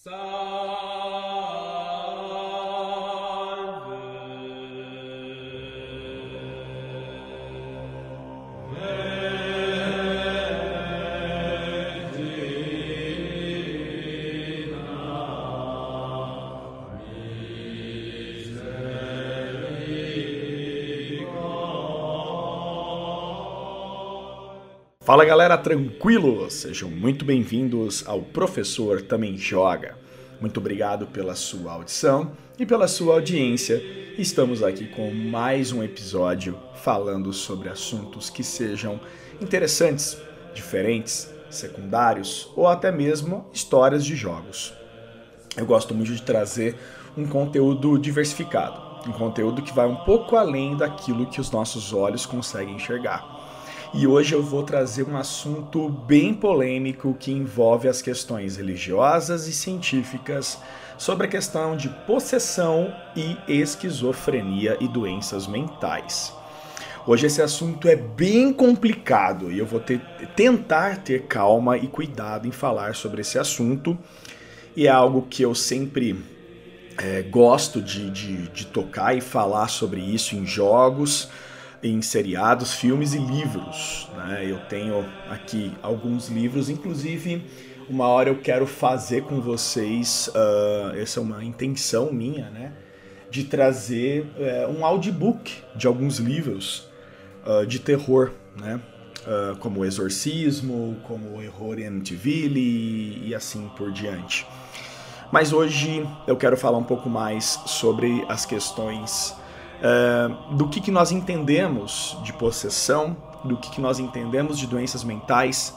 Sa Fala galera, tranquilo? Sejam muito bem-vindos ao Professor Também Joga. Muito obrigado pela sua audição e pela sua audiência. Estamos aqui com mais um episódio falando sobre assuntos que sejam interessantes, diferentes, secundários ou até mesmo histórias de jogos. Eu gosto muito de trazer um conteúdo diversificado, um conteúdo que vai um pouco além daquilo que os nossos olhos conseguem enxergar e hoje eu vou trazer um assunto bem polêmico que envolve as questões religiosas e científicas sobre a questão de possessão e esquizofrenia e doenças mentais. Hoje esse assunto é bem complicado e eu vou ter, tentar ter calma e cuidado em falar sobre esse assunto. E é algo que eu sempre é, gosto de, de, de tocar e falar sobre isso em jogos em seriados, filmes e livros. Né? Eu tenho aqui alguns livros, inclusive uma hora eu quero fazer com vocês, uh, essa é uma intenção minha, né? De trazer uh, um audiobook de alguns livros uh, de terror, né? Uh, como Exorcismo, como Horror em Amityville e, e assim por diante. Mas hoje eu quero falar um pouco mais sobre as questões uh, do que, que nós entendemos de possessão, do que, que nós entendemos de doenças mentais.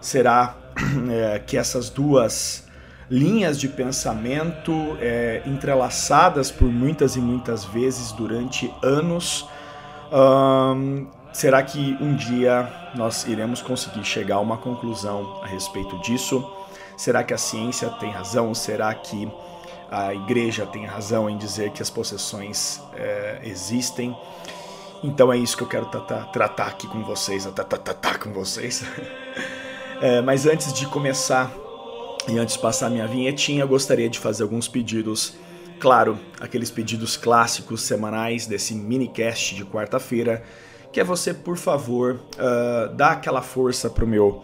Será é, que essas duas linhas de pensamento é, entrelaçadas por muitas e muitas vezes durante anos. Será que um dia nós iremos conseguir chegar a uma conclusão a respeito disso? Será que a ciência tem razão? Será que a igreja tem razão em dizer que as possessões é, existem. Então é isso que eu quero tratar, tratar aqui com vocês, tratar com vocês. é, mas antes de começar e antes de passar minha vinhetinha, eu gostaria de fazer alguns pedidos. Claro, aqueles pedidos clássicos semanais desse minicast de quarta-feira, que é você, por favor, uh, dar aquela força pro meu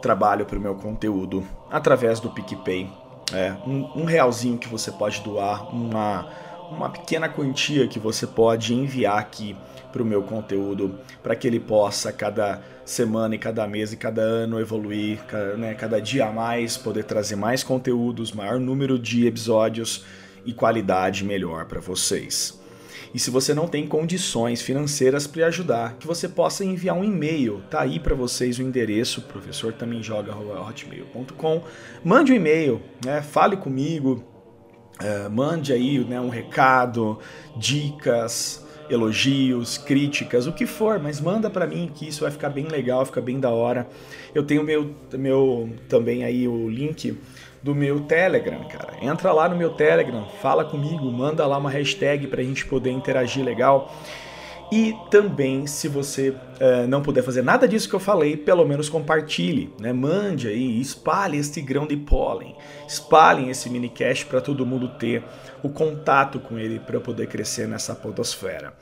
trabalho, pro meu conteúdo, através do PicPay é, um, um realzinho que você pode doar, uma, uma pequena quantia que você pode enviar aqui para o meu conteúdo, para que ele possa, cada semana e cada mês e cada ano, evoluir, cada, né, cada dia a mais, poder trazer mais conteúdos, maior número de episódios e qualidade melhor para vocês. E se você não tem condições financeiras para ajudar, que você possa enviar um e-mail. Tá aí para vocês o endereço, professor também joga hotmail.com. Mande um e-mail, né? Fale comigo, uh, mande aí né, um recado, dicas, elogios, críticas, o que for, mas manda para mim que isso vai ficar bem legal, fica bem da hora. Eu tenho meu, meu também aí o link do meu Telegram, cara. Entra lá no meu Telegram, fala comigo, manda lá uma hashtag para a gente poder interagir legal. E também, se você uh, não puder fazer nada disso que eu falei, pelo menos compartilhe, né? Mande aí, espalhe esse grão de pólen, espalhem esse minicast para todo mundo ter o contato com ele para poder crescer nessa podosfera.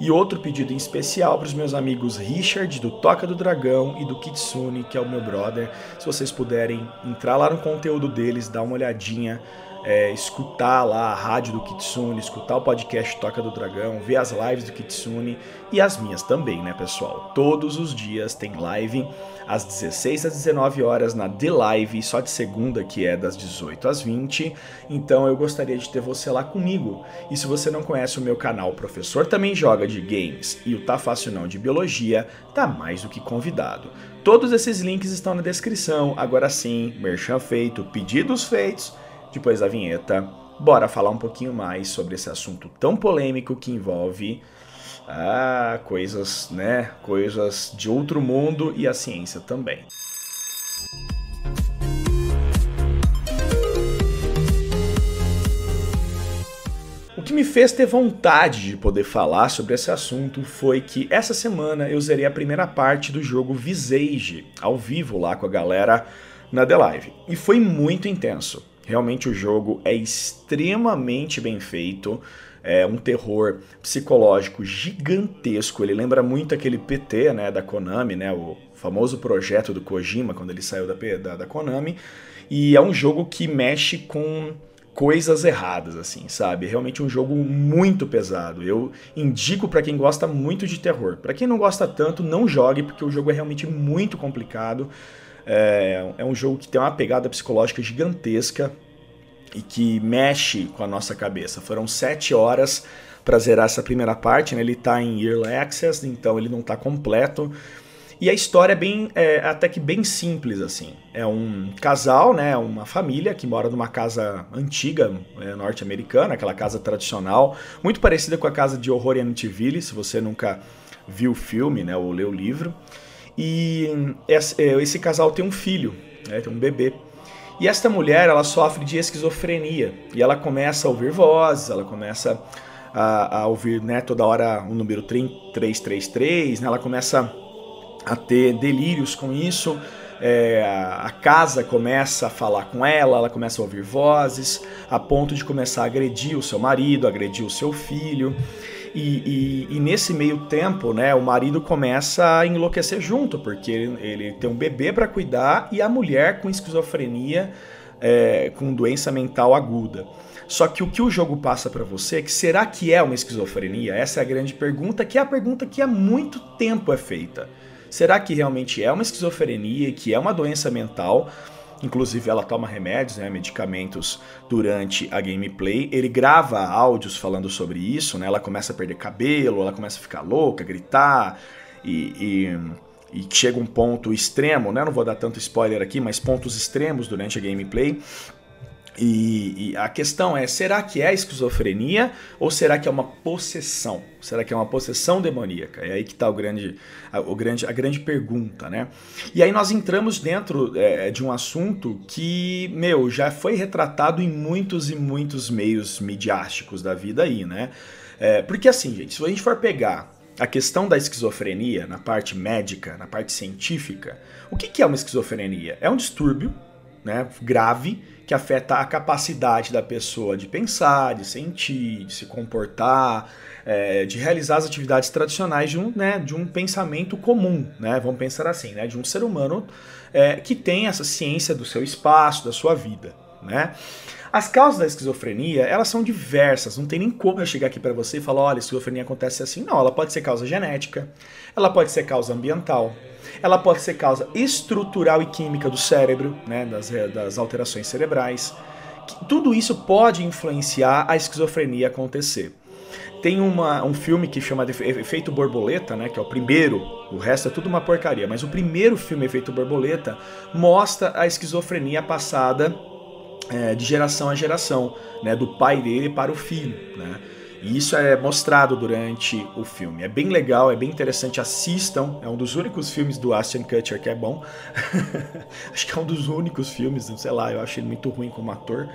E outro pedido em especial para os meus amigos Richard, do Toca do Dragão, e do Kitsune, que é o meu brother. Se vocês puderem entrar lá no conteúdo deles, dar uma olhadinha é, escutar lá a rádio do Kitsune, escutar o podcast Toca do Dragão, ver as lives do Kitsune e as minhas também, né, pessoal? Todos os dias tem live às 16 às 19 horas na The Live, só de segunda que é das 18 às 20. Então eu gostaria de ter você lá comigo. E se você não conhece o meu canal, o professor também joga de games e o Tá Fácil Não de Biologia, tá mais do que convidado. Todos esses links estão na descrição. Agora sim, merchan feito, pedidos feitos depois da vinheta, bora falar um pouquinho mais sobre esse assunto tão polêmico que envolve ah, coisas, né, coisas de outro mundo e a ciência também. O que me fez ter vontade de poder falar sobre esse assunto foi que essa semana eu zerei a primeira parte do jogo Visage, ao vivo lá com a galera na The Live. E foi muito intenso. Realmente o jogo é extremamente bem feito. É um terror psicológico gigantesco. Ele lembra muito aquele PT, né, da Konami, né, o famoso projeto do Kojima quando ele saiu da, da, da Konami. E é um jogo que mexe com coisas erradas, assim, sabe? Realmente um jogo muito pesado. Eu indico para quem gosta muito de terror. Para quem não gosta tanto, não jogue, porque o jogo é realmente muito complicado. É, é um jogo que tem uma pegada psicológica gigantesca e que mexe com a nossa cabeça. Foram sete horas para zerar essa primeira parte, né? Ele está em Early Access, então ele não está completo. E a história é bem, é, até que bem simples, assim. É um casal, né, uma família que mora numa casa antiga é, norte-americana, aquela casa tradicional, muito parecida com a casa de horror em Amityville, se você nunca viu o filme, né, ou leu o livro. E esse, é, esse casal tem um filho, né, tem um bebê. E esta mulher, ela sofre de esquizofrenia. E ela começa a ouvir vozes, ela começa a, a ouvir né, toda hora o número 333, né, ela começa a ter delírios com isso. É, a casa começa a falar com ela, ela começa a ouvir vozes, a ponto de começar a agredir o seu marido, agredir o seu filho. E, e, e nesse meio tempo, né, o marido começa a enlouquecer junto, porque ele, ele tem um bebê para cuidar e a mulher com esquizofrenia, é, com doença mental aguda. Só que o que o jogo passa para você é que será que é uma esquizofrenia? Essa é a grande pergunta, que é a pergunta que há muito tempo é feita. Será que realmente é uma esquizofrenia, que é uma doença mental? Inclusive, ela toma remédios, né, medicamentos durante a gameplay. Ele grava áudios falando sobre isso, né? Ela começa a perder cabelo, ela começa a ficar louca, gritar e, e, e chega um ponto extremo, né? Não vou dar tanto spoiler aqui, mas pontos extremos durante a gameplay. E, e, a questão é: será que é esquizofrenia ou será que é uma possessão? Será que é uma possessão demoníaca? É aí que está o grande, a, o grande, a grande pergunta, né? E aí nós entramos dentro é, de um assunto que, meu, já foi retratado em muitos e muitos meios midiáticos da vida aí, né? É, porque assim, gente, se a gente for pegar a questão da esquizofrenia na parte médica, na parte científica, o que, que é uma esquizofrenia? É um distúrbio né, grave que afeta a capacidade da pessoa de pensar, de sentir, de se comportar, é, de realizar as atividades tradicionais de um, né, de um pensamento comum, né, vamos pensar assim, né, de um ser humano é, que tem essa ciência do seu espaço, da sua vida. Né? As causas da esquizofrenia, elas são diversas, não tem nem como eu chegar aqui para você e falar, olha, esquizofrenia acontece assim. Não, ela pode ser causa genética, ela pode ser causa ambiental, ela pode ser causa estrutural e química do cérebro, né, das, das alterações cerebrais. Tudo isso pode influenciar a esquizofrenia acontecer. Tem uma, um filme que chama Efeito Borboleta, né, que é o primeiro, o resto é tudo uma porcaria, mas o primeiro filme Efeito Borboleta mostra a esquizofrenia passada é, de geração a geração, né, do pai dele para o filho. Né? E isso é mostrado durante o filme. É bem legal, é bem interessante. Assistam. É um dos únicos filmes do Ashton Kutcher que é bom. acho que é um dos únicos filmes, sei lá, eu acho ele muito ruim como ator.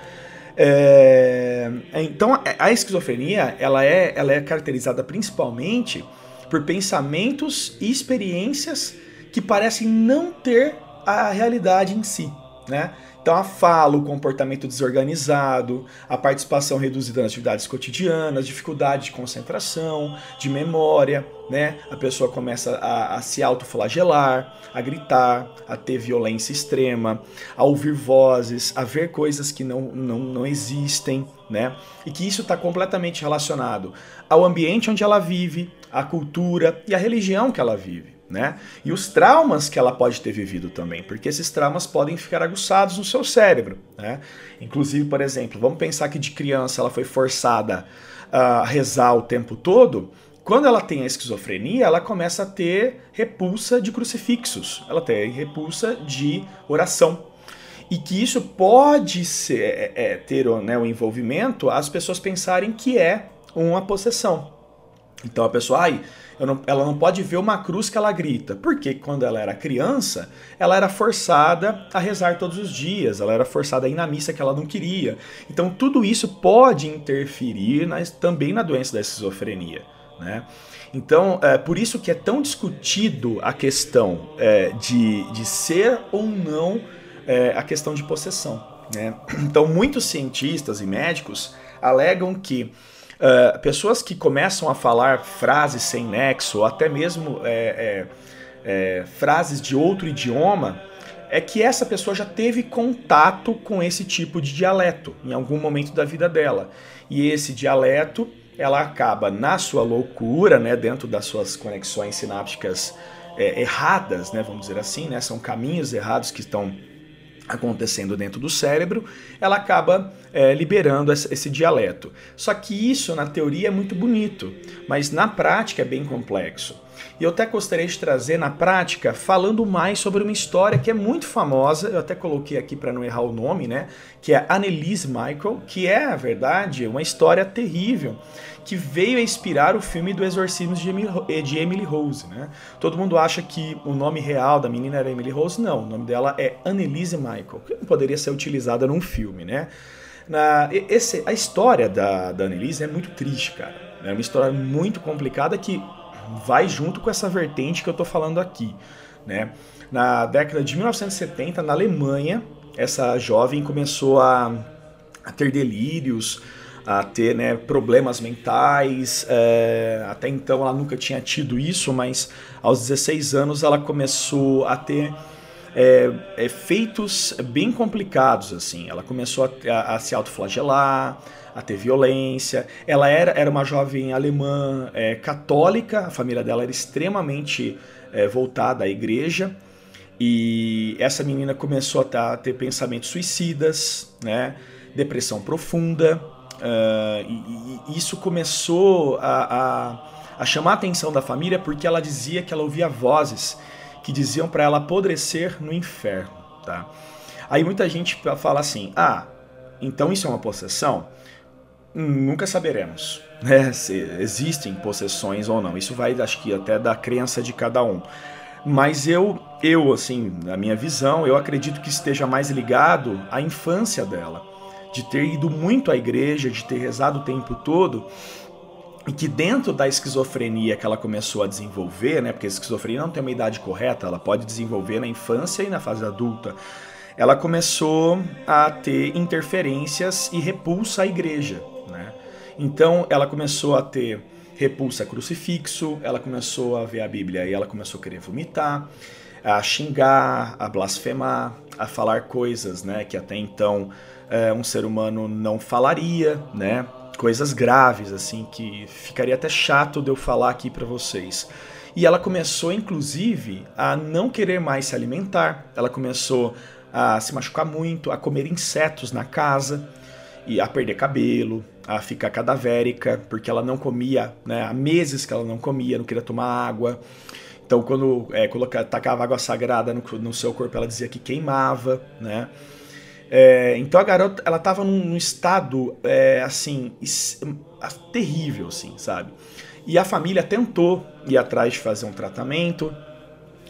É... Então, a esquizofrenia ela é, ela é caracterizada principalmente por pensamentos e experiências que parecem não ter a realidade em si. Né? Então a fala, o comportamento desorganizado, a participação reduzida nas atividades cotidianas, dificuldade de concentração, de memória, né? A pessoa começa a, a se autoflagelar, a gritar, a ter violência extrema, a ouvir vozes, a ver coisas que não, não, não existem, né? E que isso está completamente relacionado ao ambiente onde ela vive, à cultura e à religião que ela vive né? E os traumas que ela pode ter vivido também, porque esses traumas podem ficar aguçados no seu cérebro, né? Inclusive, por exemplo, vamos pensar que de criança ela foi forçada a rezar o tempo todo. Quando ela tem a esquizofrenia, ela começa a ter repulsa de crucifixos, ela tem repulsa de oração. E que isso pode ser, é, é, ter né, o envolvimento as pessoas pensarem que é uma possessão. Então a pessoa, ai, não, ela não pode ver uma cruz que ela grita. Porque quando ela era criança, ela era forçada a rezar todos os dias, ela era forçada a ir na missa que ela não queria. Então tudo isso pode interferir nas, também na doença da esquizofrenia. Né? Então, é por isso que é tão discutido a questão é, de, de ser ou não é, a questão de possessão. Né? Então, muitos cientistas e médicos alegam que uh, pessoas que começam a falar frases sem nexo, ou até mesmo é, é, é, frases de outro idioma, é que essa pessoa já teve contato com esse tipo de dialeto em algum momento da vida dela. E esse dialeto, ela acaba na sua loucura, né, dentro das suas conexões sinápticas é, erradas, né, vamos dizer assim, né, são caminhos errados que estão acontecendo dentro do cérebro, ela acaba é, liberando esse dialeto. Só que isso na teoria é muito bonito, mas na prática é bem complexo. E eu até gostaria de trazer na prática, falando mais sobre uma história que é muito famosa, eu até coloquei aqui para não errar o nome, né? Que é Annelise Michael, que é, na verdade, uma história terrível que veio a inspirar o filme do Exorcismo de Emily, Rose, né? Todo mundo acha que o nome real da menina era Emily Rose, não, o nome dela é Annelise Michael, que não poderia ser utilizada num filme, né? Na, esse, a história da, da Annelise é muito triste, cara. É uma história muito complicada que vai junto com essa vertente que eu tô falando aqui, né? Na década de 1970, na Alemanha, essa jovem começou a, a ter delírios, a ter né, problemas mentais. É, até então ela nunca tinha tido isso, mas aos 16 anos ela começou a ter é, efeitos bem complicados. assim. Ela começou a, a, a se autoflagelar, a ter violência. Ela era, era uma jovem alemã é, católica, a família dela era extremamente é, voltada à igreja. E essa menina começou a ter pensamentos suicidas, né? depressão profunda. Uh, e, e, isso começou a, a, a, chamar a atenção da família porque ela dizia que ela ouvia vozes que diziam para ela apodrecer no inferno. Tá? Aí muita gente fala assim: ah, então isso é uma possessão? Nunca saberemos né, se existem possessões ou não. Isso vai, acho que, até da crença de cada um. Mas eu, eu, assim, na minha visão, eu acredito que esteja mais ligado à infância dela de ter ido muito à igreja, de ter rezado o tempo todo, e que dentro da esquizofrenia que ela começou a desenvolver, né, porque a esquizofrenia não tem uma idade correta, ela pode desenvolver na infância e na fase adulta, ela começou a ter interferências e repulsa à igreja. Né? Então ela começou a ter repulsa a crucifixo, ela começou a ver a Bíblia e ela começou a querer vomitar, a xingar, a blasfemar, a falar coisas né, que até então é, um ser humano não falaria, né? Coisas graves, assim, que ficaria até chato de eu falar aqui para vocês. E ela começou, inclusive, a não querer mais se alimentar, ela começou a se machucar muito, a comer insetos na casa, e a perder cabelo, a ficar cadavérica, porque ela não comia, né? Há meses que ela não comia, não queria tomar água. Então, quando é, colocava, tacava água sagrada no, no seu corpo, ela dizia que queimava, né? É, então a garota, ela tava num, estado, é, assim, terrível, assim, sabe? E a família tentou ir atrás de fazer um tratamento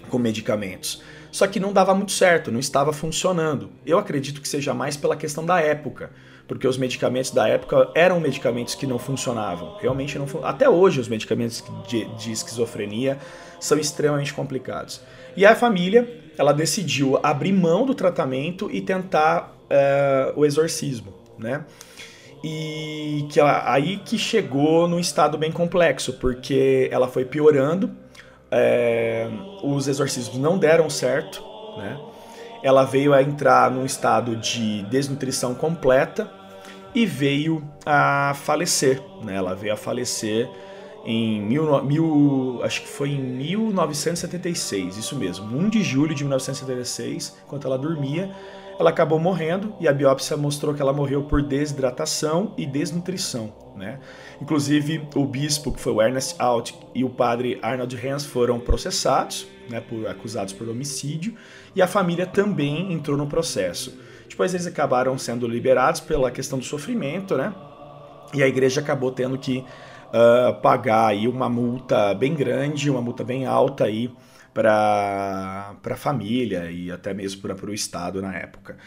com medicamentos. Só que não dava muito certo, não estava funcionando. Eu acredito que seja mais pela questão da época, porque os medicamentos da época eram medicamentos que não funcionavam. Realmente não Até hoje os medicamentos de, de esquizofrenia são extremamente complicados. E a família, ela decidiu abrir mão do tratamento e tentar uh, o exorcismo, né? E que ela, aí que chegou num estado bem complexo, porque ela foi piorando, é, os exorcismos não deram certo, né? Ela veio a entrar num estado de desnutrição completa e veio a falecer, né? Ela veio a falecer em mil, mil, acho que foi em 1976, isso mesmo, 1 de julho de 1976, enquanto ela dormia, ela acabou morrendo e a biópsia mostrou que ela morreu por desidratação e desnutrição. Né? Inclusive, o bispo, que foi o Ernest Alt, e o padre Arnold Hans foram processados, né, por, acusados por homicídio, e a família também entrou no processo. Depois eles acabaram sendo liberados pela questão do sofrimento, né? E a igreja acabou tendo que uh, pagar aí uma multa bem grande, uma multa bem alta aí para a família e até mesmo para o Estado na época.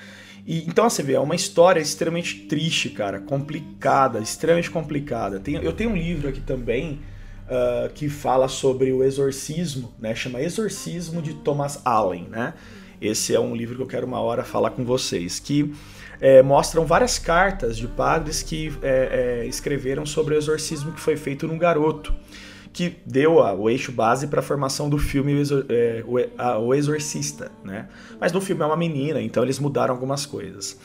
E, então você vê, é uma história extremamente triste, cara, complicada, extremamente complicada. Tem, eu tenho um livro aqui também uh, que fala sobre o exorcismo, né? Chama Exorcismo de Thomas Allen, né? Esse é um livro que eu quero uma hora falar com vocês. Que é, mostram várias cartas de padres que é, é, escreveram sobre o exorcismo que foi feito num garoto, que deu a, o eixo base para a formação do filme o, Exor, é, o, a, o, Exorcista. Né? Mas no filme é uma menina, então eles mudaram algumas coisas.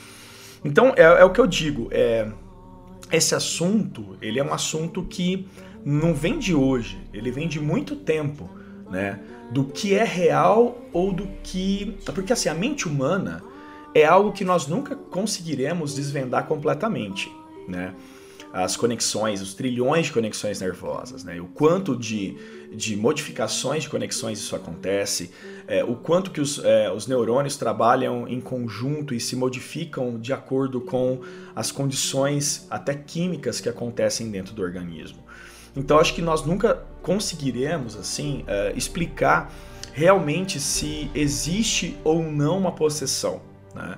Então é, é o que eu digo, é, esse assunto ele é um assunto que não vem de hoje, ele vem de muito tempo, né? Do que é real ou do que. Porque assim, a mente humana é algo que nós nunca conseguiremos desvendar completamente, né? As conexões, os trilhões de conexões nervosas, né? O quanto de, de modificações de conexões isso acontece, é, o quanto que os, é, os neurônios trabalham em conjunto e se modificam de acordo com as condições até químicas que acontecem dentro do organismo. Então acho que nós nunca conseguiremos assim é, explicar realmente se existe ou não uma possessão, né?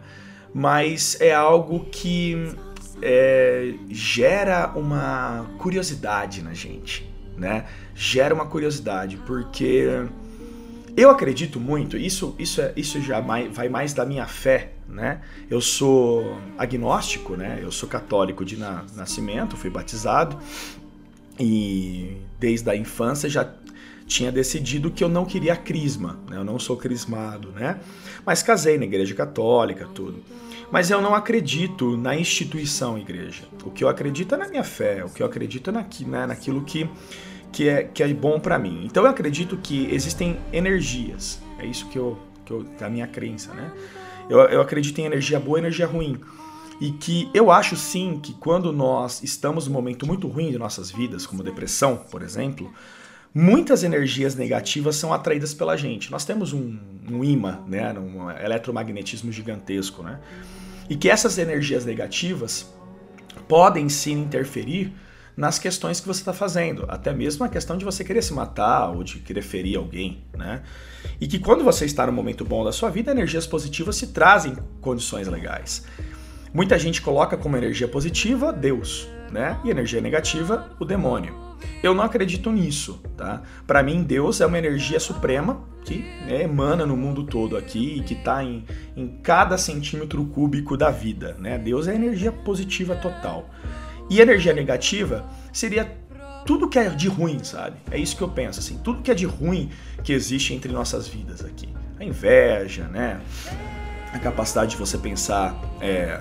mas é algo que é, gera uma curiosidade na gente, né? Gera uma curiosidade porque eu acredito muito. Isso, isso, é, isso já vai mais da minha fé, né? Eu sou agnóstico, né? Eu sou católico de na, nascimento, fui batizado e desde a infância já tinha decidido que eu não queria crisma, né? eu não sou crismado, né? Mas casei na igreja católica, tudo. Mas eu não acredito na instituição igreja. O que eu acredito é na minha fé, o que eu acredito é né? naquilo que, que, é, que é bom para mim. Então eu acredito que existem energias, é isso que, eu, que, eu, é a minha crença, né? Eu, eu acredito em energia boa e energia ruim. E que eu acho sim que quando nós estamos num momento muito ruim de nossas vidas, como depressão, por exemplo, muitas energias negativas são atraídas pela gente. Nós temos um, um imã, né, um eletromagnetismo gigantesco, né? E que essas energias negativas podem sim interferir nas questões que você está fazendo, até mesmo a questão de você querer se matar ou de querer ferir alguém, né? E que quando você está no momento bom da sua vida, energias positivas se trazem condições legais. Muita gente coloca como energia positiva Deus, né? E energia negativa o demônio. Eu não acredito nisso, tá? Para mim, Deus é uma energia suprema que né, emana no mundo todo aqui e que está em, em cada centímetro cúbico da vida, né? Deus é energia positiva total. E energia negativa seria tudo que é de ruim, sabe? É isso que eu penso, assim, tudo que é de ruim que existe entre nossas vidas aqui. A inveja, né? A capacidade de você pensar é,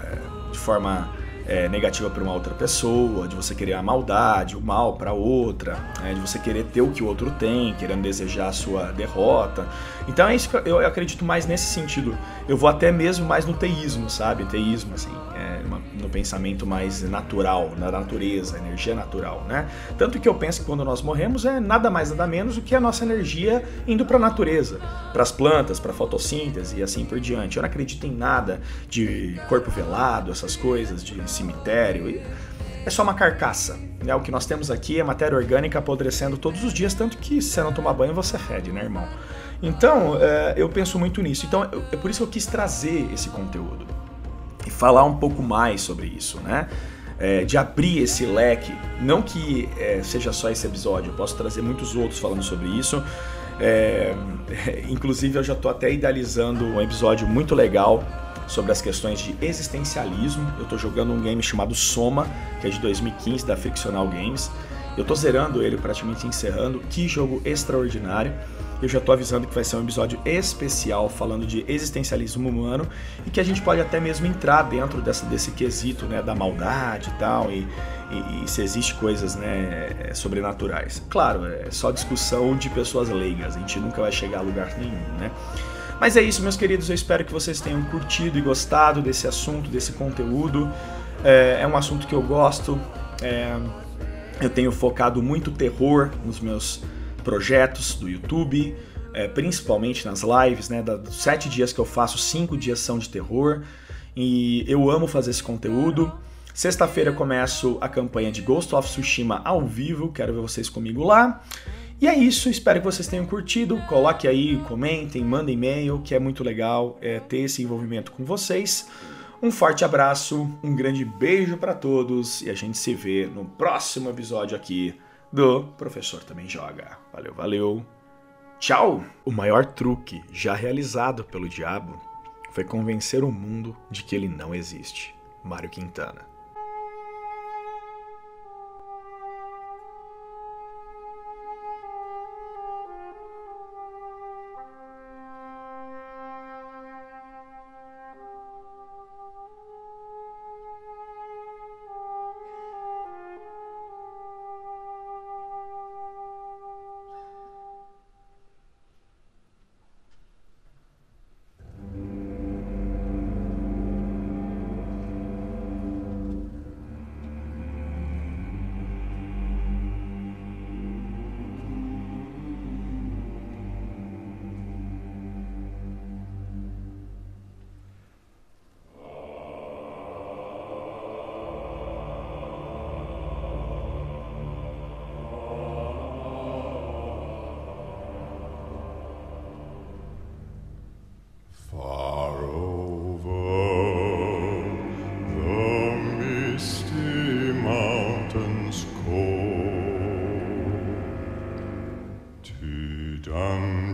de forma é, negativa para uma outra pessoa, de você querer a maldade, o mal para outra, né, de você querer ter o que o outro tem, querendo desejar a sua derrota. Então é isso que eu acredito mais nesse sentido. Eu vou até mesmo mais no teísmo, sabe? Teísmo, assim, é, pensamento mais natural, na natureza, energia natural, né? Tanto que eu penso que quando nós morremos é nada mais nada menos do que a nossa energia indo para a natureza, para as plantas, para a fotossíntese e assim por diante. Eu não acredito em nada de corpo velado, essas coisas, de cemitério. É só uma carcaça. Né? O que nós temos aqui é matéria orgânica apodrecendo todos os dias, tanto que se você não tomar banho você fede, né, irmão? Então, é, eu penso muito nisso. Então, é por isso que eu quis trazer esse conteúdo e falar um pouco mais sobre isso, né? É, de abrir esse leque. Não que é, seja só esse episódio, eu posso trazer muitos outros falando sobre isso. É, inclusive, eu já estou até idealizando um episódio muito legal sobre as questões de existencialismo. Eu estou jogando um game chamado Soma, que é de 2015 da Fictional Games. Eu estou zerando ele, praticamente encerrando. Que jogo extraordinário! Eu já estou avisando que vai ser um episódio especial falando de existencialismo humano e que a gente pode até mesmo entrar dentro dessa, desse quesito né, da maldade e tal, e, e, e se existe coisas né, sobrenaturais. Claro, é só discussão de pessoas leigas, a gente nunca vai chegar a lugar nenhum, né? Mas é isso, meus queridos. Eu espero que vocês tenham curtido e gostado desse assunto, desse conteúdo. É, é um assunto que eu gosto. É, eu tenho focado muito terror nos meus projetos do YouTube, é, principalmente nas lives, né? Dos sete dias que eu faço, cinco dias são de terror. E eu amo fazer esse conteúdo. Sexta-feira começo a campanha de Ghost of Tsushima ao vivo, quero ver vocês comigo lá. E é isso, espero que vocês tenham curtido. Coloque aí, comentem, mandem e-mail, que é muito legal é, ter esse envolvimento com vocês. Um forte abraço, um grande beijo para todos e a gente se vê no próximo episódio aqui do Professor Também Joga. Valeu, valeu. Tchau! O maior truque já realizado pelo diabo foi convencer o mundo de que ele não existe. Mário Quintana.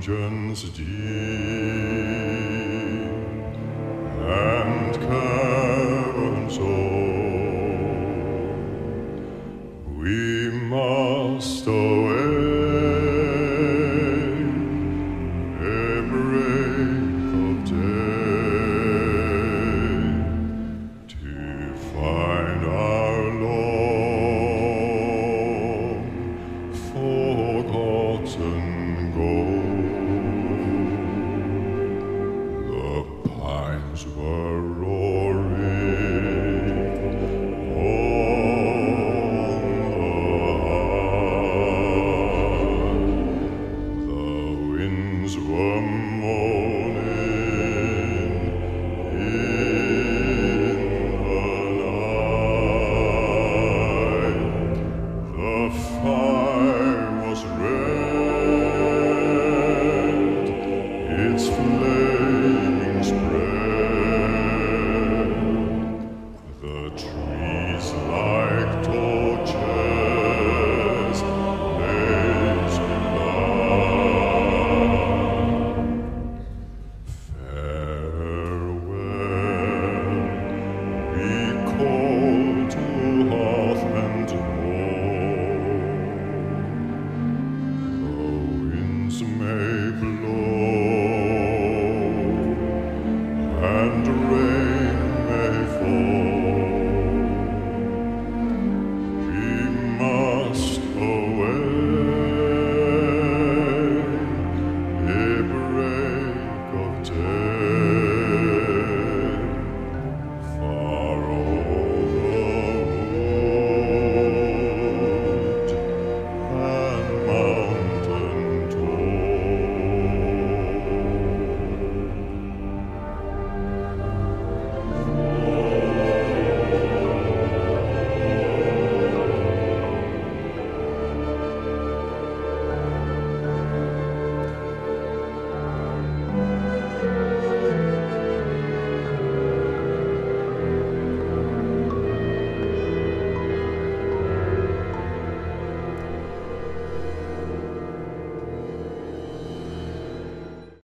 legends dear.